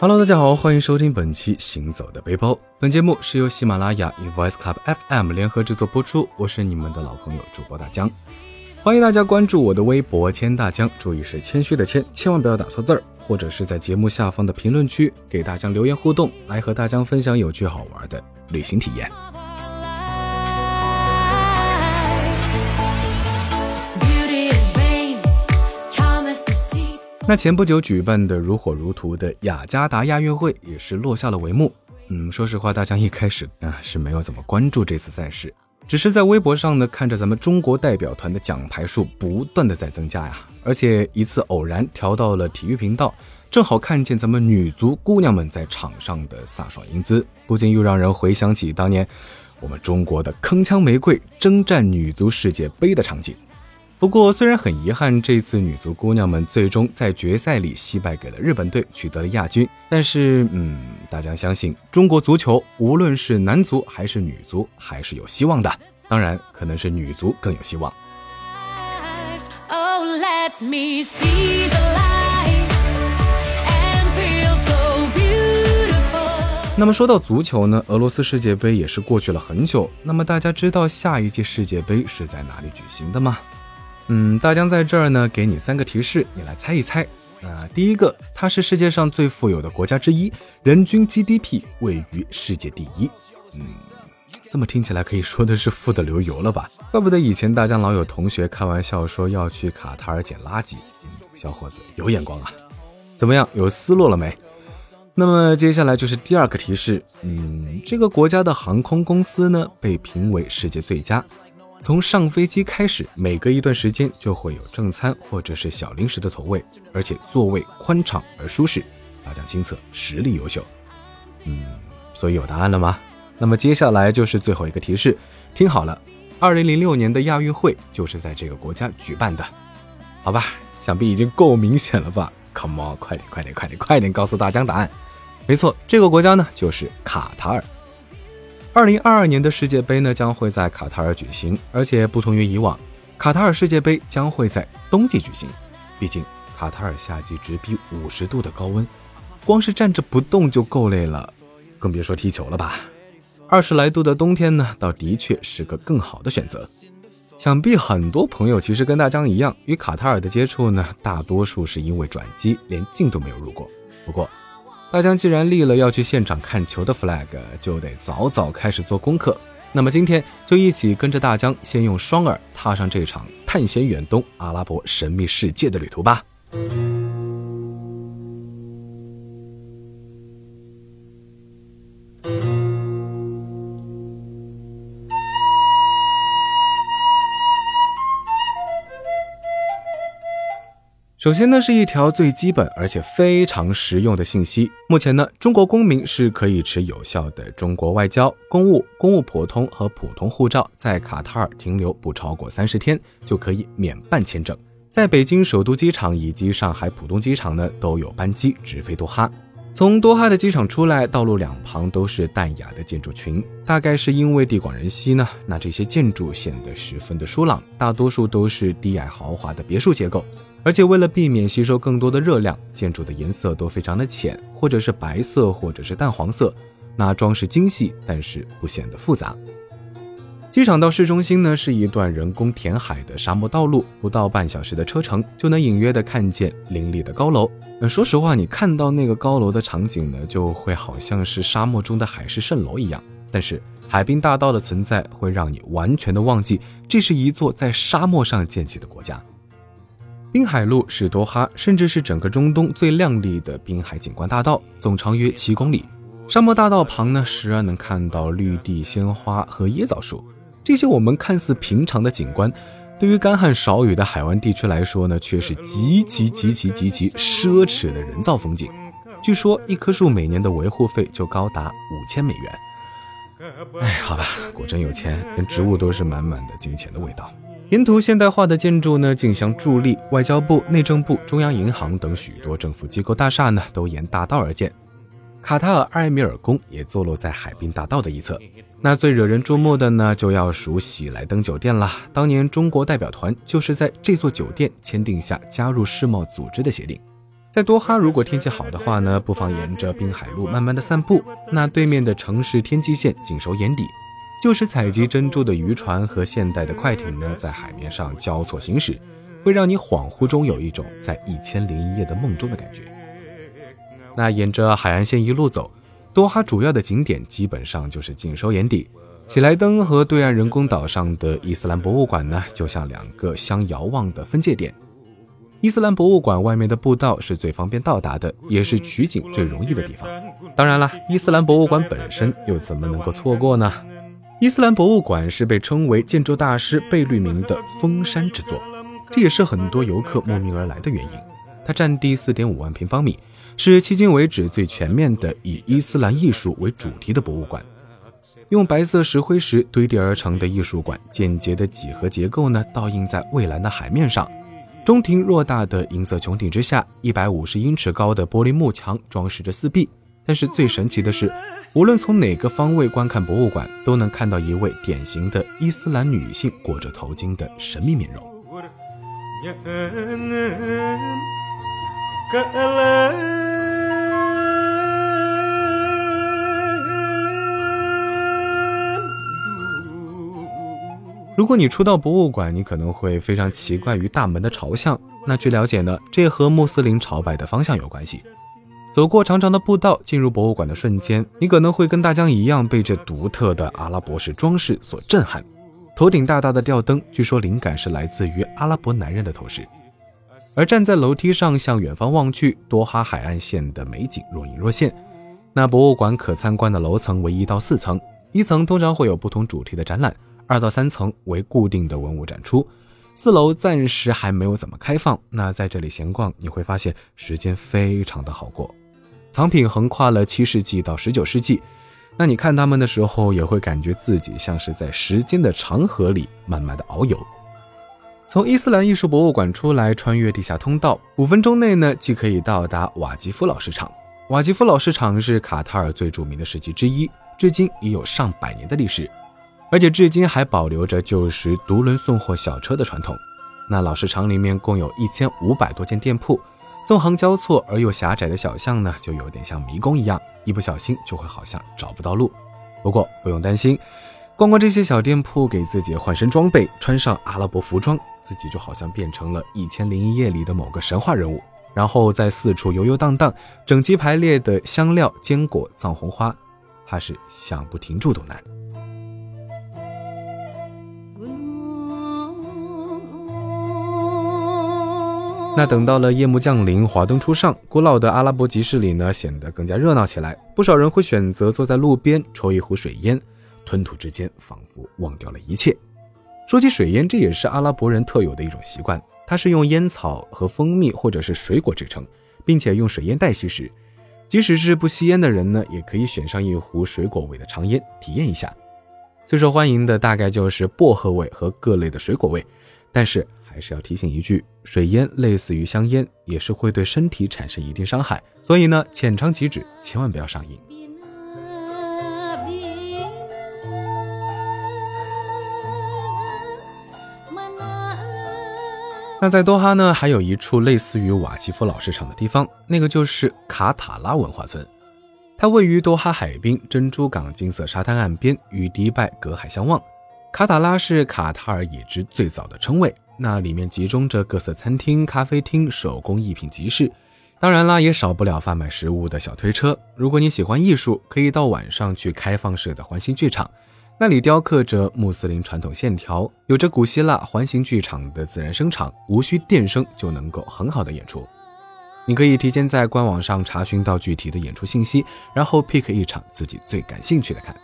Hello，大家好，欢迎收听本期《行走的背包》。本节目是由喜马拉雅与 Voice Club FM 联合制作播出。我是你们的老朋友主播大江，欢迎大家关注我的微博“千大江”，注意是谦虚的谦，千万不要打错字儿。或者是在节目下方的评论区给大江留言互动，来和大江分享有趣好玩的旅行体验。那前不久举办的如火如荼的雅加达亚运会也是落下了帷幕。嗯，说实话，大家一开始啊是没有怎么关注这次赛事，只是在微博上呢看着咱们中国代表团的奖牌数不断的在增加呀，而且一次偶然调到了体育频道，正好看见咱们女足姑娘们在场上的飒爽英姿，不禁又让人回想起当年我们中国的铿锵玫瑰征战女足世界杯的场景。不过，虽然很遗憾，这次女足姑娘们最终在决赛里惜败给了日本队，取得了亚军。但是，嗯，大家相信中国足球，无论是男足还是女足，还是有希望的。当然，可能是女足更有希望。那么说到足球呢，俄罗斯世界杯也是过去了很久。那么大家知道下一届世界杯是在哪里举行的吗？嗯，大江在这儿呢，给你三个提示，你来猜一猜。啊，第一个，它是世界上最富有的国家之一，人均 GDP 位于世界第一。嗯，这么听起来可以说的是富得流油了吧？怪不得以前大江老有同学开玩笑说要去卡塔尔捡垃圾。小伙子有眼光啊！怎么样，有思路了没？那么接下来就是第二个提示。嗯，这个国家的航空公司呢，被评为世界最佳。从上飞机开始，每隔一段时间就会有正餐或者是小零食的投喂，而且座位宽敞而舒适，大家亲测实力优秀。嗯，所以有答案了吗？那么接下来就是最后一个提示，听好了，二零零六年的亚运会就是在这个国家举办的，好吧？想必已经够明显了吧？Come on，快点，快点，快点，快点告诉大家答案。没错，这个国家呢就是卡塔尔。二零二二年的世界杯呢将会在卡塔尔举行，而且不同于以往，卡塔尔世界杯将会在冬季举行。毕竟卡塔尔夏季直逼五十度的高温，光是站着不动就够累了，更别说踢球了吧。二十来度的冬天呢，倒的确是个更好的选择。想必很多朋友其实跟大江一样，与卡塔尔的接触呢，大多数是因为转机，连境都没有入过。不过。大江既然立了要去现场看球的 flag，就得早早开始做功课。那么今天就一起跟着大江，先用双耳踏上这场探险远东阿拉伯神秘世界的旅途吧。首先呢，是一条最基本而且非常实用的信息。目前呢，中国公民是可以持有效的中国外交、公务、公务普通和普通护照，在卡塔尔停留不超过三十天，就可以免办签证。在北京首都机场以及上海浦东机场呢，都有班机直飞多哈。从多哈的机场出来，道路两旁都是淡雅的建筑群，大概是因为地广人稀呢，那这些建筑显得十分的疏朗，大多数都是低矮豪华的别墅结构。而且为了避免吸收更多的热量，建筑的颜色都非常的浅，或者是白色，或者是淡黄色。那装饰精细，但是不显得复杂。机场到市中心呢是一段人工填海的沙漠道路，不到半小时的车程就能隐约的看见林立的高楼。嗯，说实话，你看到那个高楼的场景呢，就会好像是沙漠中的海市蜃楼一样。但是海滨大道的存在会让你完全的忘记，这是一座在沙漠上建起的国家。滨海路是多哈，甚至是整个中东最亮丽的滨海景观大道，总长约七公里。沙漠大道旁呢，时而能看到绿地、鲜花和椰枣树。这些我们看似平常的景观，对于干旱少雨的海湾地区来说呢，却是极其极其极其奢侈的人造风景。据说一棵树每年的维护费就高达五千美元。哎，好吧，果真有钱，连植物都是满满的金钱的味道。沿途现代化的建筑呢，竞相伫立，外交部、内政部、中央银行等许多政府机构大厦呢，都沿大道而建。卡塔尔埃米尔宫也坐落在海滨大道的一侧。那最惹人注目的呢，就要数喜来登酒店了。当年中国代表团就是在这座酒店签订下加入世贸组织的协定。在多哈，如果天气好的话呢，不妨沿着滨海路慢慢的散步。那对面的城市天际线尽收眼底，就是采集珍珠的渔船和现代的快艇呢，在海面上交错行驶，会让你恍惚中有一种在一千零一夜的梦中的感觉。那沿着海岸线一路走，多哈主要的景点基本上就是尽收眼底。喜来登和对岸人工岛上的伊斯兰博物馆呢，就像两个相遥望的分界点。伊斯兰博物馆外面的步道是最方便到达的，也是取景最容易的地方。当然了，伊斯兰博物馆本身又怎么能够错过呢？伊斯兰博物馆是被称为建筑大师贝聿铭的封山之作，这也是很多游客慕名而来的原因。它占地四点五万平方米，是迄今为止最全面的以伊斯兰艺术为主题的博物馆。用白色石灰石堆叠而成的艺术馆，简洁的几何结构呢，倒映在蔚蓝的海面上。中庭偌大的银色穹顶之下，一百五十英尺高的玻璃幕墙装饰着四壁。但是最神奇的是，无论从哪个方位观看博物馆，都能看到一位典型的伊斯兰女性裹着头巾的神秘面容。如果你初到博物馆，你可能会非常奇怪于大门的朝向。那据了解呢，这和穆斯林朝拜的方向有关系。走过长长的步道，进入博物馆的瞬间，你可能会跟大江一样被这独特的阿拉伯式装饰所震撼。头顶大大的吊灯，据说灵感是来自于阿拉伯男人的头饰。而站在楼梯上向远方望去，多哈海岸线的美景若隐若现。那博物馆可参观的楼层为一到四层，一层通常会有不同主题的展览。二到三层为固定的文物展出，四楼暂时还没有怎么开放。那在这里闲逛，你会发现时间非常的好过。藏品横跨了七世纪到十九世纪，那你看他们的时候，也会感觉自己像是在时间的长河里慢慢的遨游。从伊斯兰艺术博物馆出来，穿越地下通道，五分钟内呢，既可以到达瓦吉夫老市场。瓦吉夫老市场是卡塔尔最著名的市集之一，至今已有上百年的历史。而且至今还保留着旧时独轮送货小车的传统。那老市场里面共有一千五百多间店铺，纵横交错而又狭窄的小巷呢，就有点像迷宫一样，一不小心就会好像找不到路。不过不用担心，逛逛这些小店铺，给自己换身装备，穿上阿拉伯服装，自己就好像变成了一千零一夜里的某个神话人物，然后在四处游游荡荡，整齐排列的香料、坚果、藏红花，怕是想不停住都难。那等到了夜幕降临，华灯初上，古老的阿拉伯集市里呢，显得更加热闹起来。不少人会选择坐在路边抽一壶水烟，吞吐之间仿佛忘掉了一切。说起水烟，这也是阿拉伯人特有的一种习惯，它是用烟草和蜂蜜或者是水果制成，并且用水烟袋吸食。即使是不吸烟的人呢，也可以选上一壶水果味的长烟体验一下。最受欢迎的大概就是薄荷味和各类的水果味，但是。还是要提醒一句，水烟类似于香烟，也是会对身体产生一定伤害，所以呢，浅尝即止，千万不要上瘾。那在多哈呢，还有一处类似于瓦吉夫老市场的地方，那个就是卡塔拉文化村，它位于多哈海滨珍珠港金色沙滩岸边，与迪拜隔海相望。卡塔拉是卡塔尔已知最早的称谓。那里面集中着各色餐厅、咖啡厅、手工艺品集市，当然啦，也少不了贩卖食物的小推车。如果你喜欢艺术，可以到晚上去开放式的环形剧场，那里雕刻着穆斯林传统线条，有着古希腊环形剧场的自然声场，无需电声就能够很好的演出。你可以提前在官网上查询到具体的演出信息，然后 pick 一场自己最感兴趣的看。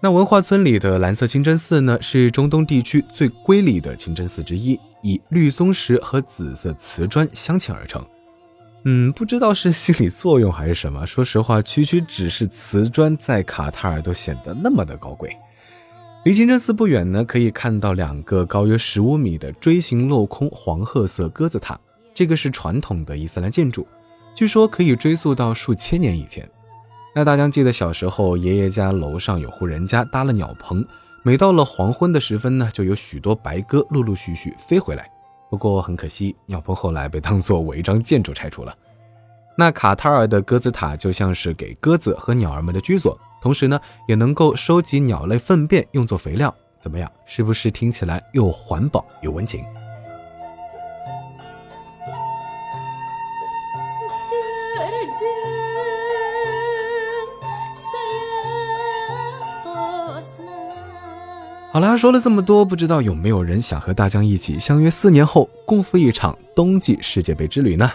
那文化村里的蓝色清真寺呢，是中东地区最瑰丽的清真寺之一，以绿松石和紫色瓷砖镶嵌而成。嗯，不知道是心理作用还是什么，说实话，区区只是瓷砖，在卡塔尔都显得那么的高贵。离清真寺不远呢，可以看到两个高约十五米的锥形镂空黄褐色鸽子塔，这个是传统的伊斯兰建筑，据说可以追溯到数千年以前。那大江记得小时候，爷爷家楼上有户人家搭了鸟棚，每到了黄昏的时分呢，就有许多白鸽陆陆续续飞回来。不过很可惜，鸟棚后来被当作违章建筑拆除了。那卡塔尔的鸽子塔就像是给鸽子和鸟儿们的居所，同时呢，也能够收集鸟类粪便用作肥料。怎么样？是不是听起来又环保又温情？好啦，说了这么多，不知道有没有人想和大江一起相约四年后共赴一场冬季世界杯之旅呢？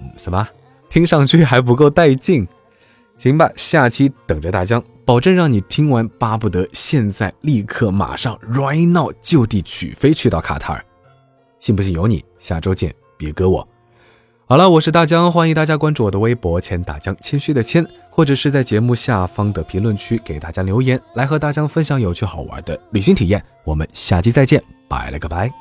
嗯，什么？听上去还不够带劲？行吧，下期等着大江，保证让你听完巴不得现在立刻马上 right now 就地取飞去到卡塔尔，信不信由你。下周见，别割我。好了，我是大江，欢迎大家关注我的微博“钱大江”，谦虚的谦，或者是在节目下方的评论区给大家留言，来和大江分享有趣好玩的旅行体验。我们下期再见，拜了个拜。